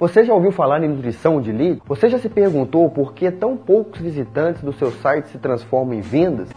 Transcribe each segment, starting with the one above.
Você já ouviu falar em nutrição de lead? Você já se perguntou por que tão poucos visitantes do seu site se transformam em vendas?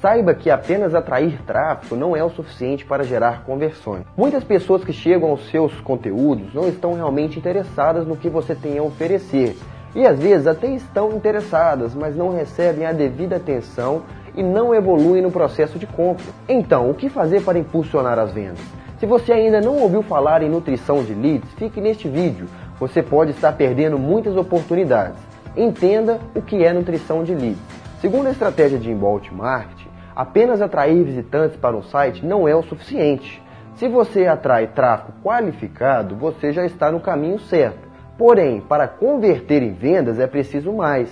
Saiba que apenas atrair tráfego não é o suficiente para gerar conversões. Muitas pessoas que chegam aos seus conteúdos não estão realmente interessadas no que você tem a oferecer. E às vezes até estão interessadas, mas não recebem a devida atenção e não evoluem no processo de compra. Então, o que fazer para impulsionar as vendas? Se você ainda não ouviu falar em nutrição de leads, fique neste vídeo. Você pode estar perdendo muitas oportunidades. Entenda o que é nutrição de leads. Segundo a estratégia de inbound marketing, Apenas atrair visitantes para um site não é o suficiente. Se você atrai tráfego qualificado, você já está no caminho certo. Porém, para converter em vendas é preciso mais.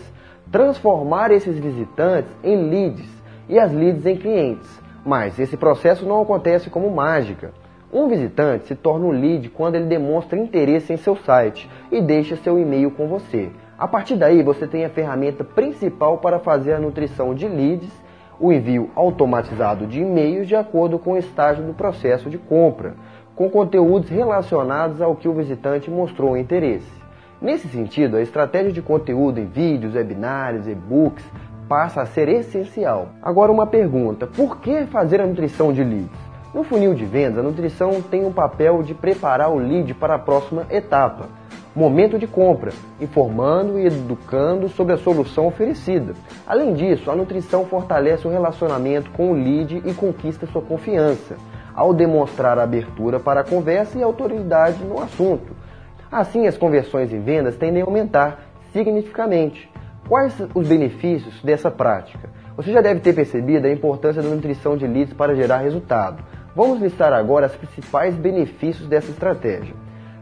Transformar esses visitantes em leads e as leads em clientes. Mas esse processo não acontece como mágica. Um visitante se torna um lead quando ele demonstra interesse em seu site e deixa seu e-mail com você. A partir daí, você tem a ferramenta principal para fazer a nutrição de leads o envio automatizado de e-mails de acordo com o estágio do processo de compra, com conteúdos relacionados ao que o visitante mostrou interesse. Nesse sentido, a estratégia de conteúdo em vídeos, webinários, e-books passa a ser essencial. Agora uma pergunta, por que fazer a nutrição de leads? No funil de vendas, a nutrição tem um papel de preparar o lead para a próxima etapa momento de compra, informando e educando sobre a solução oferecida. Além disso, a nutrição fortalece o relacionamento com o lead e conquista sua confiança, ao demonstrar abertura para a conversa e autoridade no assunto. Assim, as conversões em vendas tendem a aumentar significativamente. Quais os benefícios dessa prática? Você já deve ter percebido a importância da nutrição de leads para gerar resultado. Vamos listar agora os principais benefícios dessa estratégia.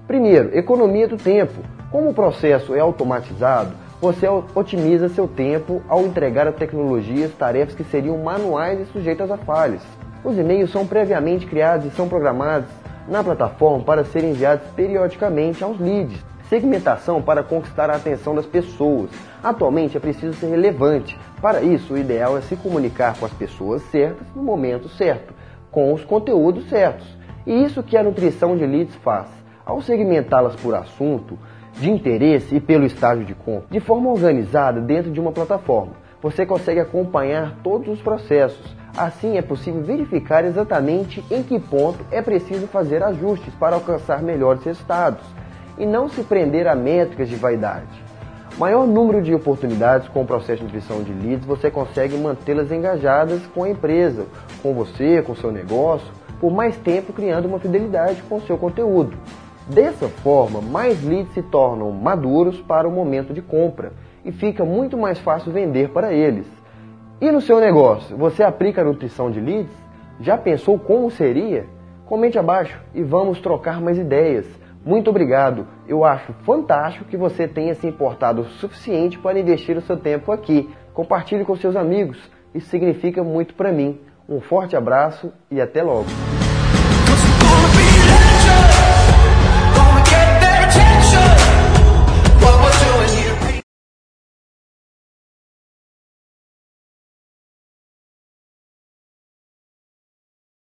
Primeiro, economia do tempo. Como o processo é automatizado, você otimiza seu tempo ao entregar a tecnologias tarefas que seriam manuais e sujeitas a falhas. Os e-mails são previamente criados e são programados na plataforma para serem enviados periodicamente aos leads. Segmentação para conquistar a atenção das pessoas. Atualmente é preciso ser relevante. Para isso, o ideal é se comunicar com as pessoas certas no momento certo, com os conteúdos certos. E isso que a nutrição de leads faz ao segmentá-las por assunto, de interesse e pelo estágio de compra, de forma organizada dentro de uma plataforma, você consegue acompanhar todos os processos. Assim é possível verificar exatamente em que ponto é preciso fazer ajustes para alcançar melhores resultados e não se prender a métricas de vaidade. Maior número de oportunidades com o processo de nutrição de leads, você consegue mantê-las engajadas com a empresa, com você, com seu negócio, por mais tempo criando uma fidelidade com o seu conteúdo. Dessa forma, mais leads se tornam maduros para o momento de compra e fica muito mais fácil vender para eles. E no seu negócio, você aplica a nutrição de leads? Já pensou como seria? Comente abaixo e vamos trocar mais ideias. Muito obrigado. Eu acho fantástico que você tenha se importado o suficiente para investir o seu tempo aqui. Compartilhe com seus amigos. Isso significa muito para mim. Um forte abraço e até logo.